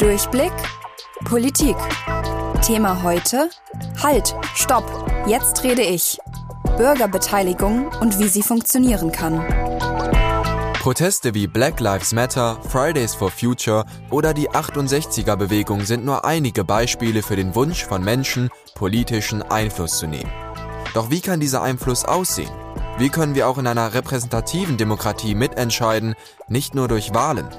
Durchblick Politik. Thema heute Halt, Stopp, jetzt rede ich. Bürgerbeteiligung und wie sie funktionieren kann. Proteste wie Black Lives Matter, Fridays for Future oder die 68er-Bewegung sind nur einige Beispiele für den Wunsch von Menschen, politischen Einfluss zu nehmen. Doch wie kann dieser Einfluss aussehen? Wie können wir auch in einer repräsentativen Demokratie mitentscheiden, nicht nur durch Wahlen?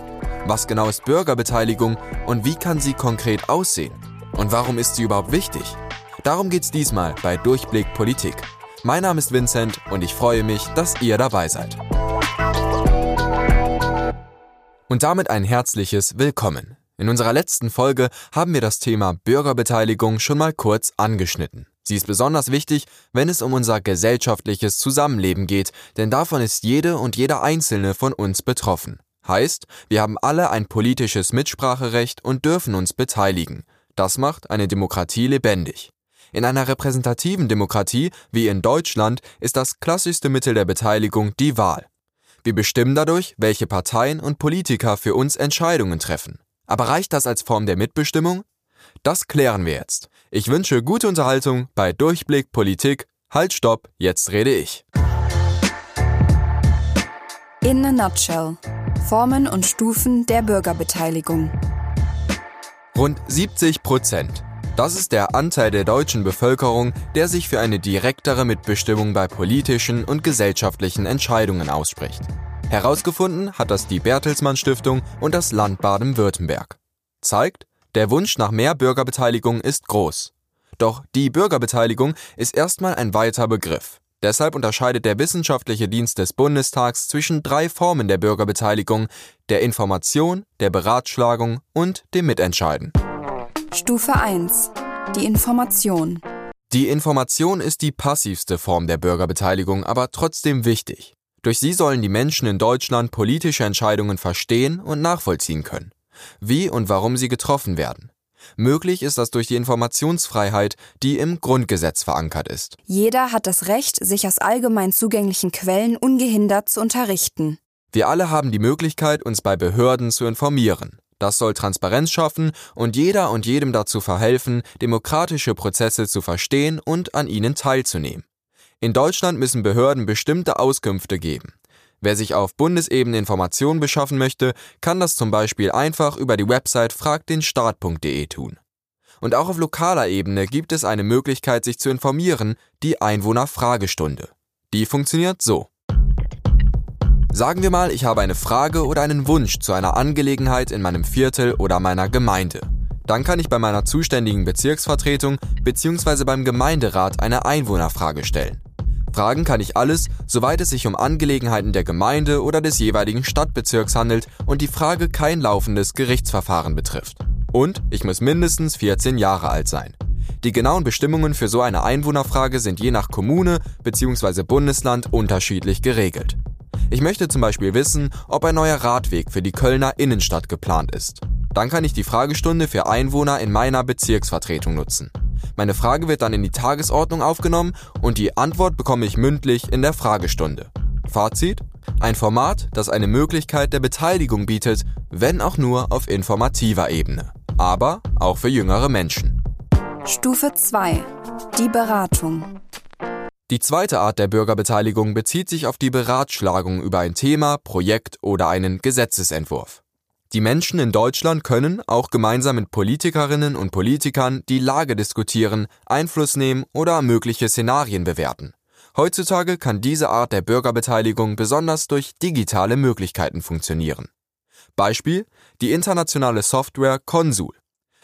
Was genau ist Bürgerbeteiligung und wie kann sie konkret aussehen? Und warum ist sie überhaupt wichtig? Darum geht's diesmal bei Durchblick Politik. Mein Name ist Vincent und ich freue mich, dass ihr dabei seid. Und damit ein herzliches Willkommen. In unserer letzten Folge haben wir das Thema Bürgerbeteiligung schon mal kurz angeschnitten. Sie ist besonders wichtig, wenn es um unser gesellschaftliches Zusammenleben geht, denn davon ist jede und jeder Einzelne von uns betroffen. Heißt, wir haben alle ein politisches Mitspracherecht und dürfen uns beteiligen. Das macht eine Demokratie lebendig. In einer repräsentativen Demokratie wie in Deutschland ist das klassischste Mittel der Beteiligung die Wahl. Wir bestimmen dadurch, welche Parteien und Politiker für uns Entscheidungen treffen. Aber reicht das als Form der Mitbestimmung? Das klären wir jetzt. Ich wünsche gute Unterhaltung bei Durchblick Politik. Halt, stopp, jetzt rede ich. In a nutshell. Formen und Stufen der Bürgerbeteiligung. Rund 70 Prozent. Das ist der Anteil der deutschen Bevölkerung, der sich für eine direktere Mitbestimmung bei politischen und gesellschaftlichen Entscheidungen ausspricht. Herausgefunden hat das die Bertelsmann Stiftung und das Land Baden-Württemberg. Zeigt, der Wunsch nach mehr Bürgerbeteiligung ist groß. Doch die Bürgerbeteiligung ist erstmal ein weiter Begriff. Deshalb unterscheidet der Wissenschaftliche Dienst des Bundestags zwischen drei Formen der Bürgerbeteiligung, der Information, der Beratschlagung und dem Mitentscheiden. Stufe 1. Die Information. Die Information ist die passivste Form der Bürgerbeteiligung, aber trotzdem wichtig. Durch sie sollen die Menschen in Deutschland politische Entscheidungen verstehen und nachvollziehen können. Wie und warum sie getroffen werden. Möglich ist das durch die Informationsfreiheit, die im Grundgesetz verankert ist. Jeder hat das Recht, sich aus allgemein zugänglichen Quellen ungehindert zu unterrichten. Wir alle haben die Möglichkeit, uns bei Behörden zu informieren. Das soll Transparenz schaffen und jeder und jedem dazu verhelfen, demokratische Prozesse zu verstehen und an ihnen teilzunehmen. In Deutschland müssen Behörden bestimmte Auskünfte geben. Wer sich auf Bundesebene Informationen beschaffen möchte, kann das zum Beispiel einfach über die Website fragdenstaat.de tun. Und auch auf lokaler Ebene gibt es eine Möglichkeit, sich zu informieren, die Einwohnerfragestunde. Die funktioniert so. Sagen wir mal, ich habe eine Frage oder einen Wunsch zu einer Angelegenheit in meinem Viertel oder meiner Gemeinde. Dann kann ich bei meiner zuständigen Bezirksvertretung bzw. beim Gemeinderat eine Einwohnerfrage stellen. Fragen kann ich alles, soweit es sich um Angelegenheiten der Gemeinde oder des jeweiligen Stadtbezirks handelt und die Frage kein laufendes Gerichtsverfahren betrifft. Und ich muss mindestens 14 Jahre alt sein. Die genauen Bestimmungen für so eine Einwohnerfrage sind je nach Kommune bzw. Bundesland unterschiedlich geregelt. Ich möchte zum Beispiel wissen, ob ein neuer Radweg für die Kölner Innenstadt geplant ist. Dann kann ich die Fragestunde für Einwohner in meiner Bezirksvertretung nutzen. Meine Frage wird dann in die Tagesordnung aufgenommen und die Antwort bekomme ich mündlich in der Fragestunde. Fazit? Ein Format, das eine Möglichkeit der Beteiligung bietet, wenn auch nur auf informativer Ebene. Aber auch für jüngere Menschen. Stufe 2. Die Beratung. Die zweite Art der Bürgerbeteiligung bezieht sich auf die Beratschlagung über ein Thema, Projekt oder einen Gesetzesentwurf. Die Menschen in Deutschland können, auch gemeinsam mit Politikerinnen und Politikern, die Lage diskutieren, Einfluss nehmen oder mögliche Szenarien bewerten. Heutzutage kann diese Art der Bürgerbeteiligung besonders durch digitale Möglichkeiten funktionieren. Beispiel die internationale Software Consul.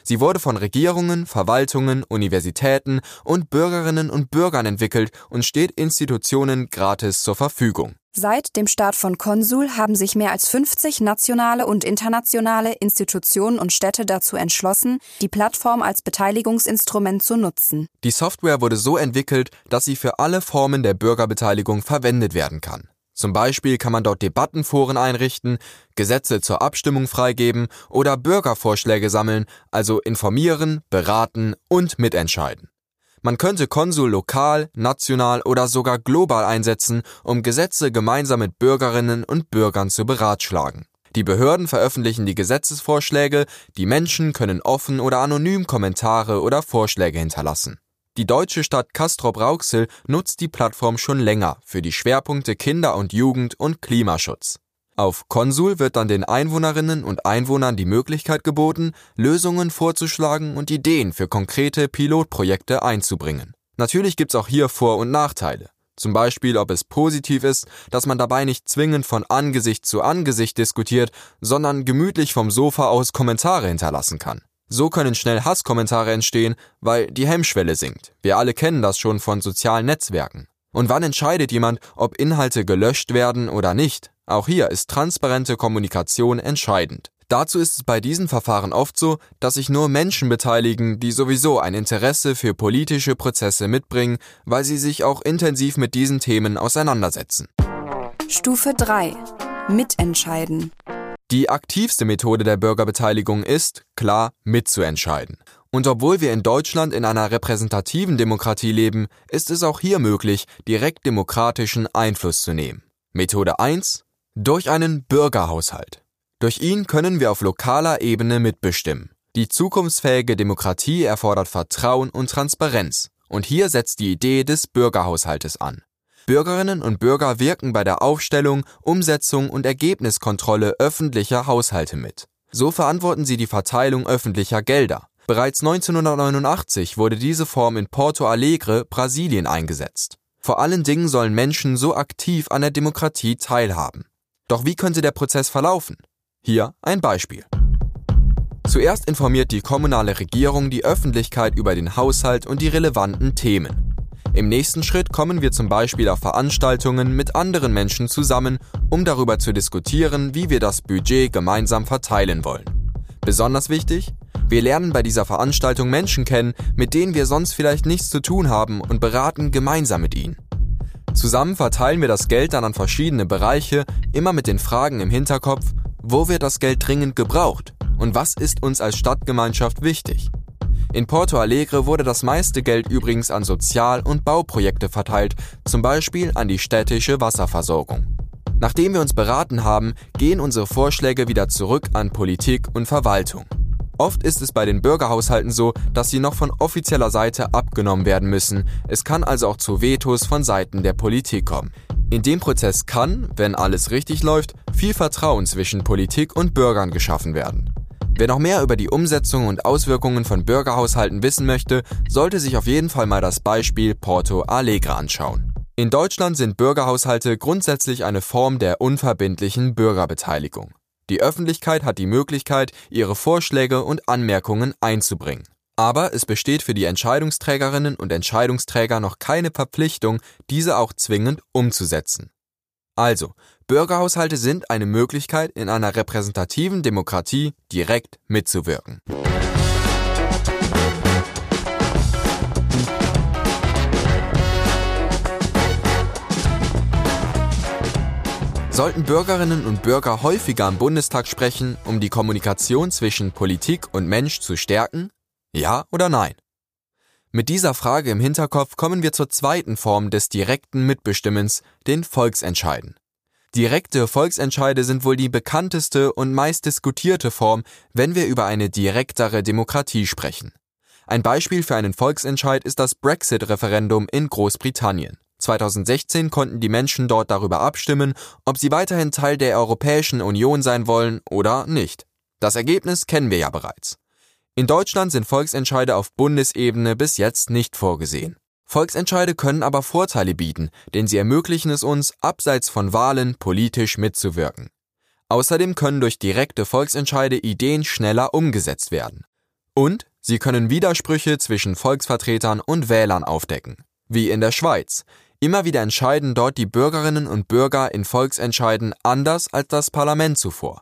Sie wurde von Regierungen, Verwaltungen, Universitäten und Bürgerinnen und Bürgern entwickelt und steht Institutionen gratis zur Verfügung. Seit dem Start von Konsul haben sich mehr als 50 nationale und internationale Institutionen und Städte dazu entschlossen, die Plattform als Beteiligungsinstrument zu nutzen. Die Software wurde so entwickelt, dass sie für alle Formen der Bürgerbeteiligung verwendet werden kann. Zum Beispiel kann man dort Debattenforen einrichten, Gesetze zur Abstimmung freigeben oder Bürgervorschläge sammeln, also informieren, beraten und mitentscheiden. Man könnte Konsul lokal, national oder sogar global einsetzen, um Gesetze gemeinsam mit Bürgerinnen und Bürgern zu beratschlagen. Die Behörden veröffentlichen die Gesetzesvorschläge, die Menschen können offen oder anonym Kommentare oder Vorschläge hinterlassen. Die deutsche Stadt Castrop-Rauxel nutzt die Plattform schon länger für die Schwerpunkte Kinder- und Jugend und Klimaschutz. Auf Konsul wird dann den Einwohnerinnen und Einwohnern die Möglichkeit geboten, Lösungen vorzuschlagen und Ideen für konkrete Pilotprojekte einzubringen. Natürlich gibt's auch hier Vor- und Nachteile. Zum Beispiel, ob es positiv ist, dass man dabei nicht zwingend von Angesicht zu Angesicht diskutiert, sondern gemütlich vom Sofa aus Kommentare hinterlassen kann. So können schnell Hasskommentare entstehen, weil die Hemmschwelle sinkt. Wir alle kennen das schon von sozialen Netzwerken. Und wann entscheidet jemand, ob Inhalte gelöscht werden oder nicht? Auch hier ist transparente Kommunikation entscheidend. Dazu ist es bei diesen Verfahren oft so, dass sich nur Menschen beteiligen, die sowieso ein Interesse für politische Prozesse mitbringen, weil sie sich auch intensiv mit diesen Themen auseinandersetzen. Stufe 3. Mitentscheiden. Die aktivste Methode der Bürgerbeteiligung ist, klar, mitzuentscheiden. Und obwohl wir in Deutschland in einer repräsentativen Demokratie leben, ist es auch hier möglich, direkt demokratischen Einfluss zu nehmen. Methode 1. Durch einen Bürgerhaushalt. Durch ihn können wir auf lokaler Ebene mitbestimmen. Die zukunftsfähige Demokratie erfordert Vertrauen und Transparenz. Und hier setzt die Idee des Bürgerhaushaltes an. Bürgerinnen und Bürger wirken bei der Aufstellung, Umsetzung und Ergebniskontrolle öffentlicher Haushalte mit. So verantworten sie die Verteilung öffentlicher Gelder. Bereits 1989 wurde diese Form in Porto Alegre, Brasilien eingesetzt. Vor allen Dingen sollen Menschen so aktiv an der Demokratie teilhaben. Doch wie könnte der Prozess verlaufen? Hier ein Beispiel. Zuerst informiert die kommunale Regierung die Öffentlichkeit über den Haushalt und die relevanten Themen. Im nächsten Schritt kommen wir zum Beispiel auf Veranstaltungen mit anderen Menschen zusammen, um darüber zu diskutieren, wie wir das Budget gemeinsam verteilen wollen. Besonders wichtig, wir lernen bei dieser Veranstaltung Menschen kennen, mit denen wir sonst vielleicht nichts zu tun haben und beraten gemeinsam mit ihnen. Zusammen verteilen wir das Geld dann an verschiedene Bereiche, immer mit den Fragen im Hinterkopf, wo wird das Geld dringend gebraucht und was ist uns als Stadtgemeinschaft wichtig. In Porto Alegre wurde das meiste Geld übrigens an Sozial- und Bauprojekte verteilt, zum Beispiel an die städtische Wasserversorgung. Nachdem wir uns beraten haben, gehen unsere Vorschläge wieder zurück an Politik und Verwaltung. Oft ist es bei den Bürgerhaushalten so, dass sie noch von offizieller Seite abgenommen werden müssen. Es kann also auch zu Vetos von Seiten der Politik kommen. In dem Prozess kann, wenn alles richtig läuft, viel Vertrauen zwischen Politik und Bürgern geschaffen werden. Wer noch mehr über die Umsetzung und Auswirkungen von Bürgerhaushalten wissen möchte, sollte sich auf jeden Fall mal das Beispiel Porto Alegre anschauen. In Deutschland sind Bürgerhaushalte grundsätzlich eine Form der unverbindlichen Bürgerbeteiligung. Die Öffentlichkeit hat die Möglichkeit, ihre Vorschläge und Anmerkungen einzubringen. Aber es besteht für die Entscheidungsträgerinnen und Entscheidungsträger noch keine Verpflichtung, diese auch zwingend umzusetzen. Also, Bürgerhaushalte sind eine Möglichkeit, in einer repräsentativen Demokratie direkt mitzuwirken. Sollten Bürgerinnen und Bürger häufiger am Bundestag sprechen, um die Kommunikation zwischen Politik und Mensch zu stärken? Ja oder nein? Mit dieser Frage im Hinterkopf kommen wir zur zweiten Form des direkten Mitbestimmens, den Volksentscheiden. Direkte Volksentscheide sind wohl die bekannteste und meist diskutierte Form, wenn wir über eine direktere Demokratie sprechen. Ein Beispiel für einen Volksentscheid ist das Brexit-Referendum in Großbritannien. 2016 konnten die Menschen dort darüber abstimmen, ob sie weiterhin Teil der Europäischen Union sein wollen oder nicht. Das Ergebnis kennen wir ja bereits. In Deutschland sind Volksentscheide auf Bundesebene bis jetzt nicht vorgesehen. Volksentscheide können aber Vorteile bieten, denn sie ermöglichen es uns, abseits von Wahlen politisch mitzuwirken. Außerdem können durch direkte Volksentscheide Ideen schneller umgesetzt werden. Und sie können Widersprüche zwischen Volksvertretern und Wählern aufdecken. Wie in der Schweiz. Immer wieder entscheiden dort die Bürgerinnen und Bürger in Volksentscheiden anders als das Parlament zuvor.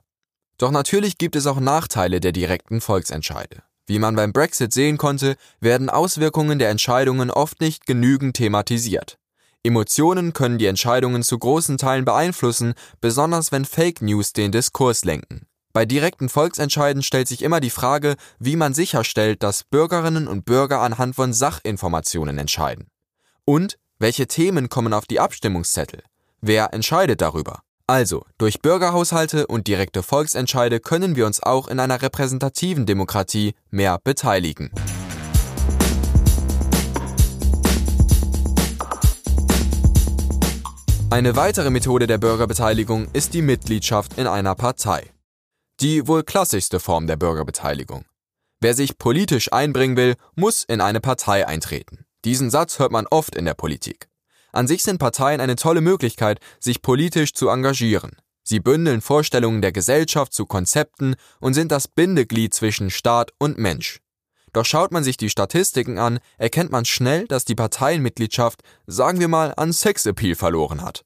Doch natürlich gibt es auch Nachteile der direkten Volksentscheide. Wie man beim Brexit sehen konnte, werden Auswirkungen der Entscheidungen oft nicht genügend thematisiert. Emotionen können die Entscheidungen zu großen Teilen beeinflussen, besonders wenn Fake News den Diskurs lenken. Bei direkten Volksentscheiden stellt sich immer die Frage, wie man sicherstellt, dass Bürgerinnen und Bürger anhand von Sachinformationen entscheiden. Und welche Themen kommen auf die Abstimmungszettel? Wer entscheidet darüber? Also, durch Bürgerhaushalte und direkte Volksentscheide können wir uns auch in einer repräsentativen Demokratie mehr beteiligen. Eine weitere Methode der Bürgerbeteiligung ist die Mitgliedschaft in einer Partei. Die wohl klassischste Form der Bürgerbeteiligung. Wer sich politisch einbringen will, muss in eine Partei eintreten. Diesen Satz hört man oft in der Politik. An sich sind Parteien eine tolle Möglichkeit, sich politisch zu engagieren. Sie bündeln Vorstellungen der Gesellschaft zu Konzepten und sind das Bindeglied zwischen Staat und Mensch. Doch schaut man sich die Statistiken an, erkennt man schnell, dass die Parteienmitgliedschaft, sagen wir mal, an Sexappeal verloren hat.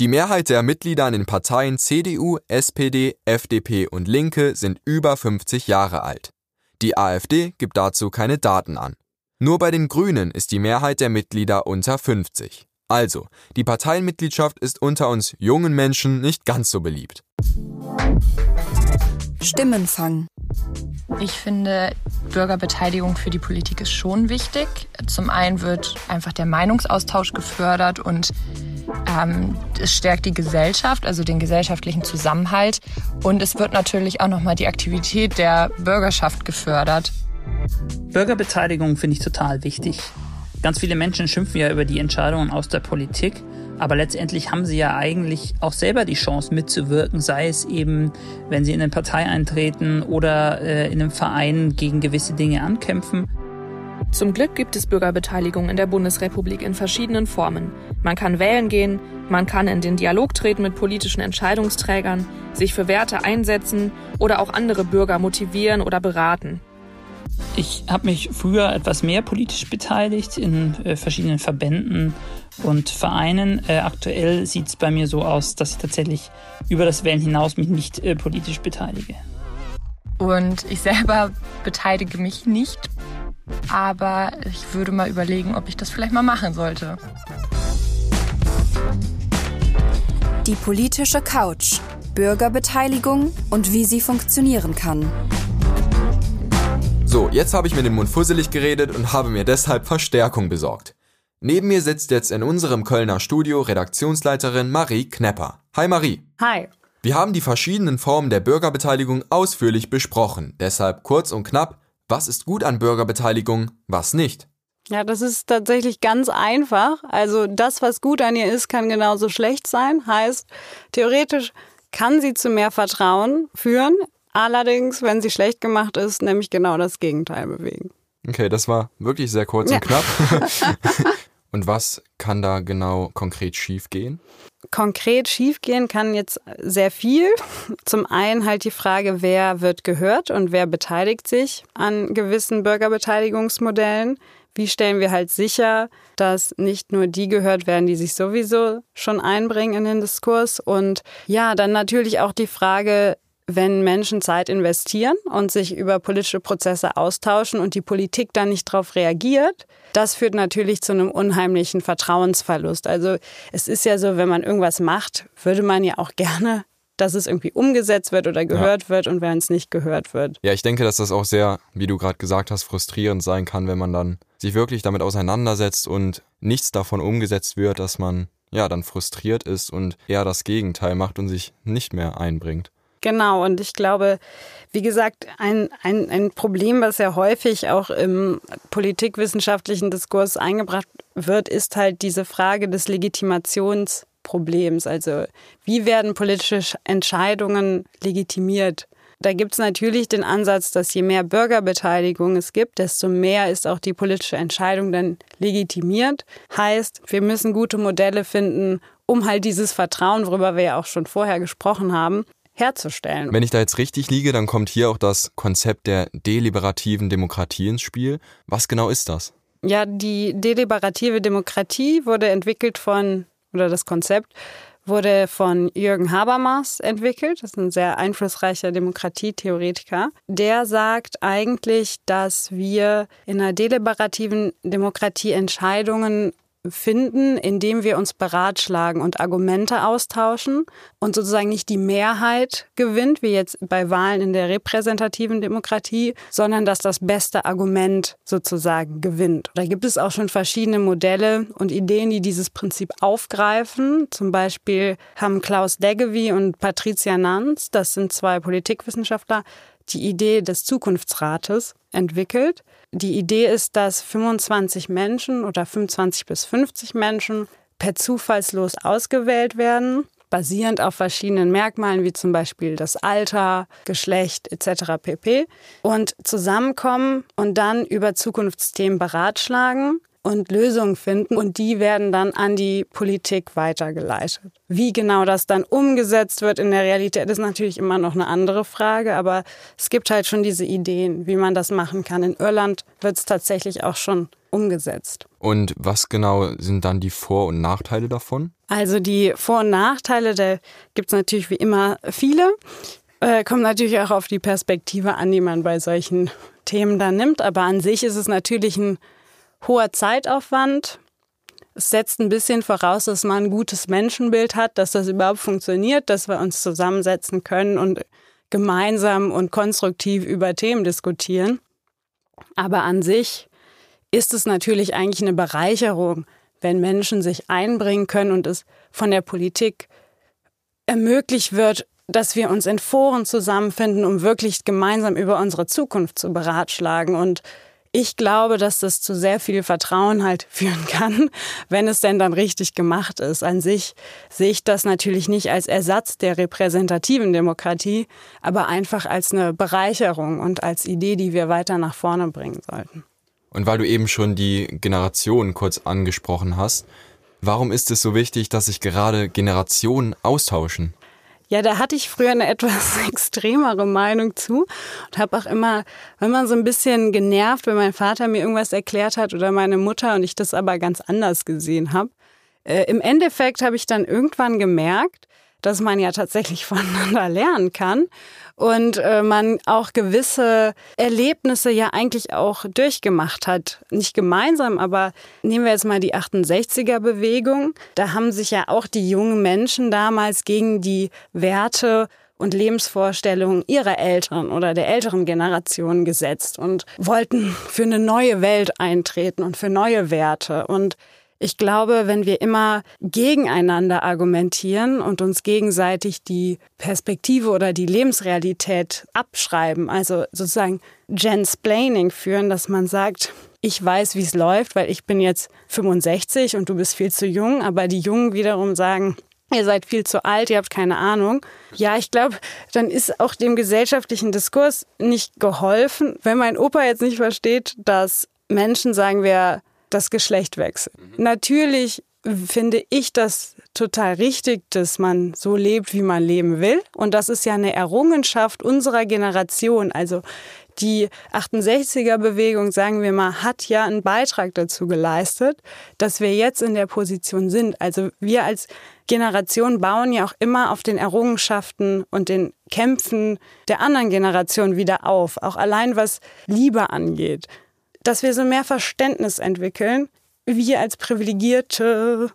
Die Mehrheit der Mitglieder in den Parteien CDU, SPD, FDP und Linke sind über 50 Jahre alt. Die AfD gibt dazu keine Daten an. Nur bei den Grünen ist die Mehrheit der Mitglieder unter 50. Also, die Parteienmitgliedschaft ist unter uns jungen Menschen nicht ganz so beliebt. Stimmenfang. Ich finde, Bürgerbeteiligung für die Politik ist schon wichtig. Zum einen wird einfach der Meinungsaustausch gefördert und ähm, es stärkt die Gesellschaft, also den gesellschaftlichen Zusammenhalt. Und es wird natürlich auch nochmal die Aktivität der Bürgerschaft gefördert. Bürgerbeteiligung finde ich total wichtig. Ganz viele Menschen schimpfen ja über die Entscheidungen aus der Politik, aber letztendlich haben sie ja eigentlich auch selber die Chance mitzuwirken, sei es eben, wenn sie in eine Partei eintreten oder äh, in einem Verein gegen gewisse Dinge ankämpfen. Zum Glück gibt es Bürgerbeteiligung in der Bundesrepublik in verschiedenen Formen. Man kann wählen gehen, man kann in den Dialog treten mit politischen Entscheidungsträgern, sich für Werte einsetzen oder auch andere Bürger motivieren oder beraten. Ich habe mich früher etwas mehr politisch beteiligt in äh, verschiedenen Verbänden und Vereinen. Äh, aktuell sieht es bei mir so aus, dass ich tatsächlich über das Wählen hinaus mich nicht äh, politisch beteilige. Und ich selber beteilige mich nicht, aber ich würde mal überlegen, ob ich das vielleicht mal machen sollte. Die politische Couch. Bürgerbeteiligung und wie sie funktionieren kann. So, jetzt habe ich mir den Mund fusselig geredet und habe mir deshalb Verstärkung besorgt. Neben mir sitzt jetzt in unserem Kölner Studio Redaktionsleiterin Marie Knepper. Hi Marie. Hi. Wir haben die verschiedenen Formen der Bürgerbeteiligung ausführlich besprochen. Deshalb kurz und knapp, was ist gut an Bürgerbeteiligung, was nicht? Ja, das ist tatsächlich ganz einfach. Also das, was gut an ihr ist, kann genauso schlecht sein. Heißt, theoretisch kann sie zu mehr Vertrauen führen. Allerdings, wenn sie schlecht gemacht ist, nämlich genau das Gegenteil bewegen. Okay, das war wirklich sehr kurz ja. und knapp. und was kann da genau konkret schiefgehen? Konkret schiefgehen kann jetzt sehr viel. Zum einen halt die Frage, wer wird gehört und wer beteiligt sich an gewissen Bürgerbeteiligungsmodellen. Wie stellen wir halt sicher, dass nicht nur die gehört werden, die sich sowieso schon einbringen in den Diskurs? Und ja, dann natürlich auch die Frage, wenn Menschen Zeit investieren und sich über politische Prozesse austauschen und die Politik dann nicht darauf reagiert, das führt natürlich zu einem unheimlichen Vertrauensverlust. Also es ist ja so, wenn man irgendwas macht, würde man ja auch gerne, dass es irgendwie umgesetzt wird oder gehört ja. wird und wenn es nicht gehört wird. Ja, ich denke, dass das auch sehr, wie du gerade gesagt hast, frustrierend sein kann, wenn man dann sich wirklich damit auseinandersetzt und nichts davon umgesetzt wird, dass man ja dann frustriert ist und eher das Gegenteil macht und sich nicht mehr einbringt. Genau, und ich glaube, wie gesagt, ein, ein, ein Problem, was ja häufig auch im politikwissenschaftlichen Diskurs eingebracht wird, ist halt diese Frage des Legitimationsproblems. Also wie werden politische Entscheidungen legitimiert? Da gibt es natürlich den Ansatz, dass je mehr Bürgerbeteiligung es gibt, desto mehr ist auch die politische Entscheidung dann legitimiert. Heißt, wir müssen gute Modelle finden, um halt dieses Vertrauen, worüber wir ja auch schon vorher gesprochen haben, herzustellen. Wenn ich da jetzt richtig liege, dann kommt hier auch das Konzept der deliberativen Demokratie ins Spiel. Was genau ist das? Ja, die deliberative Demokratie wurde entwickelt von, oder das Konzept wurde von Jürgen Habermas entwickelt. Das ist ein sehr einflussreicher Demokratietheoretiker. Der sagt eigentlich, dass wir in einer deliberativen Demokratie Entscheidungen finden, indem wir uns beratschlagen und Argumente austauschen und sozusagen nicht die Mehrheit gewinnt, wie jetzt bei Wahlen in der repräsentativen Demokratie, sondern dass das beste Argument sozusagen gewinnt. Da gibt es auch schon verschiedene Modelle und Ideen, die dieses Prinzip aufgreifen. Zum Beispiel haben Klaus Degewy und Patricia Nanz, das sind zwei Politikwissenschaftler, die Idee des Zukunftsrates entwickelt. Die Idee ist, dass 25 Menschen oder 25 bis 50 Menschen per Zufallslos ausgewählt werden, basierend auf verschiedenen Merkmalen wie zum Beispiel das Alter, Geschlecht etc. pp. und zusammenkommen und dann über Zukunftsthemen beratschlagen und Lösungen finden und die werden dann an die Politik weitergeleitet. Wie genau das dann umgesetzt wird in der Realität, ist natürlich immer noch eine andere Frage, aber es gibt halt schon diese Ideen, wie man das machen kann. In Irland wird es tatsächlich auch schon umgesetzt. Und was genau sind dann die Vor- und Nachteile davon? Also die Vor- und Nachteile, da gibt es natürlich wie immer viele. Äh, kommt natürlich auch auf die Perspektive an, die man bei solchen Themen dann nimmt. Aber an sich ist es natürlich ein hoher Zeitaufwand. Es setzt ein bisschen voraus, dass man ein gutes Menschenbild hat, dass das überhaupt funktioniert, dass wir uns zusammensetzen können und gemeinsam und konstruktiv über Themen diskutieren. Aber an sich ist es natürlich eigentlich eine Bereicherung, wenn Menschen sich einbringen können und es von der Politik ermöglicht wird, dass wir uns in Foren zusammenfinden, um wirklich gemeinsam über unsere Zukunft zu beratschlagen und ich glaube, dass das zu sehr viel Vertrauen halt führen kann, wenn es denn dann richtig gemacht ist. An sich sehe ich das natürlich nicht als Ersatz der repräsentativen Demokratie, aber einfach als eine Bereicherung und als Idee, die wir weiter nach vorne bringen sollten. Und weil du eben schon die Generationen kurz angesprochen hast, warum ist es so wichtig, dass sich gerade Generationen austauschen? Ja, da hatte ich früher eine etwas extremere Meinung zu und habe auch immer, wenn man so ein bisschen genervt, wenn mein Vater mir irgendwas erklärt hat oder meine Mutter und ich das aber ganz anders gesehen habe. Äh, Im Endeffekt habe ich dann irgendwann gemerkt, dass man ja tatsächlich voneinander lernen kann und äh, man auch gewisse Erlebnisse ja eigentlich auch durchgemacht hat. Nicht gemeinsam, aber nehmen wir jetzt mal die 68er Bewegung. Da haben sich ja auch die jungen Menschen damals gegen die Werte und Lebensvorstellungen ihrer Eltern oder der älteren Generation gesetzt und wollten für eine neue Welt eintreten und für neue Werte. Und ich glaube, wenn wir immer gegeneinander argumentieren und uns gegenseitig die Perspektive oder die Lebensrealität abschreiben, also sozusagen Gensplaining führen, dass man sagt, ich weiß, wie es läuft, weil ich bin jetzt 65 und du bist viel zu jung, aber die Jungen wiederum sagen, ihr seid viel zu alt, ihr habt keine Ahnung. Ja, ich glaube, dann ist auch dem gesellschaftlichen Diskurs nicht geholfen, wenn mein Opa jetzt nicht versteht, dass Menschen, sagen wir, das Geschlecht wechseln. Mhm. Natürlich finde ich das total richtig, dass man so lebt, wie man leben will. Und das ist ja eine Errungenschaft unserer Generation. Also die 68er-Bewegung, sagen wir mal, hat ja einen Beitrag dazu geleistet, dass wir jetzt in der Position sind. Also wir als Generation bauen ja auch immer auf den Errungenschaften und den Kämpfen der anderen Generation wieder auf. Auch allein was Liebe angeht dass wir so mehr Verständnis entwickeln, wir als privilegierte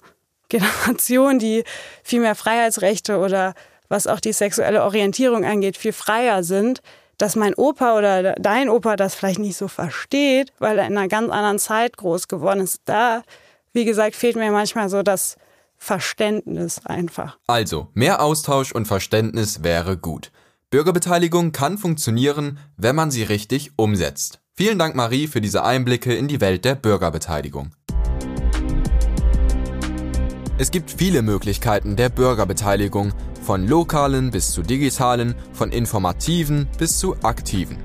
Generation, die viel mehr Freiheitsrechte oder was auch die sexuelle Orientierung angeht, viel freier sind, dass mein Opa oder dein Opa das vielleicht nicht so versteht, weil er in einer ganz anderen Zeit groß geworden ist. Da, wie gesagt, fehlt mir manchmal so das Verständnis einfach. Also, mehr Austausch und Verständnis wäre gut. Bürgerbeteiligung kann funktionieren, wenn man sie richtig umsetzt. Vielen Dank, Marie, für diese Einblicke in die Welt der Bürgerbeteiligung. Es gibt viele Möglichkeiten der Bürgerbeteiligung, von lokalen bis zu digitalen, von informativen bis zu aktiven.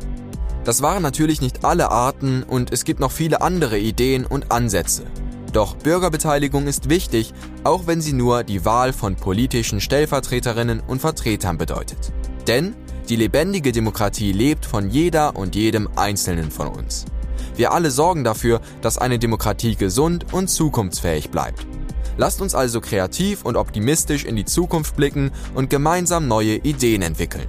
Das waren natürlich nicht alle Arten und es gibt noch viele andere Ideen und Ansätze. Doch Bürgerbeteiligung ist wichtig, auch wenn sie nur die Wahl von politischen Stellvertreterinnen und Vertretern bedeutet. Denn die lebendige Demokratie lebt von jeder und jedem Einzelnen von uns. Wir alle sorgen dafür, dass eine Demokratie gesund und zukunftsfähig bleibt. Lasst uns also kreativ und optimistisch in die Zukunft blicken und gemeinsam neue Ideen entwickeln.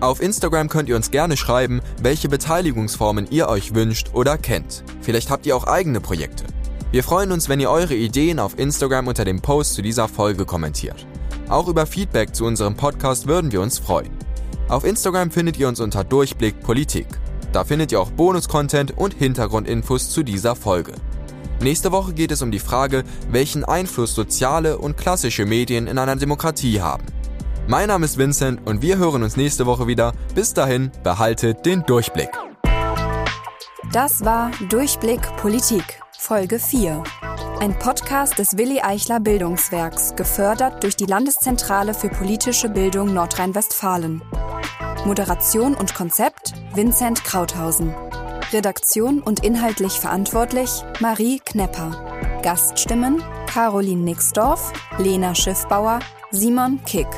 Auf Instagram könnt ihr uns gerne schreiben, welche Beteiligungsformen ihr euch wünscht oder kennt. Vielleicht habt ihr auch eigene Projekte. Wir freuen uns, wenn ihr eure Ideen auf Instagram unter dem Post zu dieser Folge kommentiert. Auch über Feedback zu unserem Podcast würden wir uns freuen. Auf Instagram findet ihr uns unter Durchblick Politik. Da findet ihr auch Bonus-Content und Hintergrundinfos zu dieser Folge. Nächste Woche geht es um die Frage, welchen Einfluss soziale und klassische Medien in einer Demokratie haben. Mein Name ist Vincent und wir hören uns nächste Woche wieder. Bis dahin, behaltet den Durchblick. Das war Durchblick Politik, Folge 4. Ein Podcast des Willi Eichler Bildungswerks, gefördert durch die Landeszentrale für politische Bildung Nordrhein-Westfalen. Moderation und Konzept Vincent Krauthausen. Redaktion und inhaltlich verantwortlich Marie Knepper. Gaststimmen Caroline Nixdorf, Lena Schiffbauer, Simon Kick.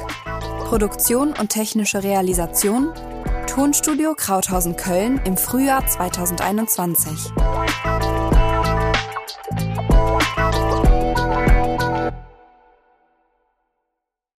Produktion und technische Realisation Tonstudio Krauthausen Köln im Frühjahr 2021.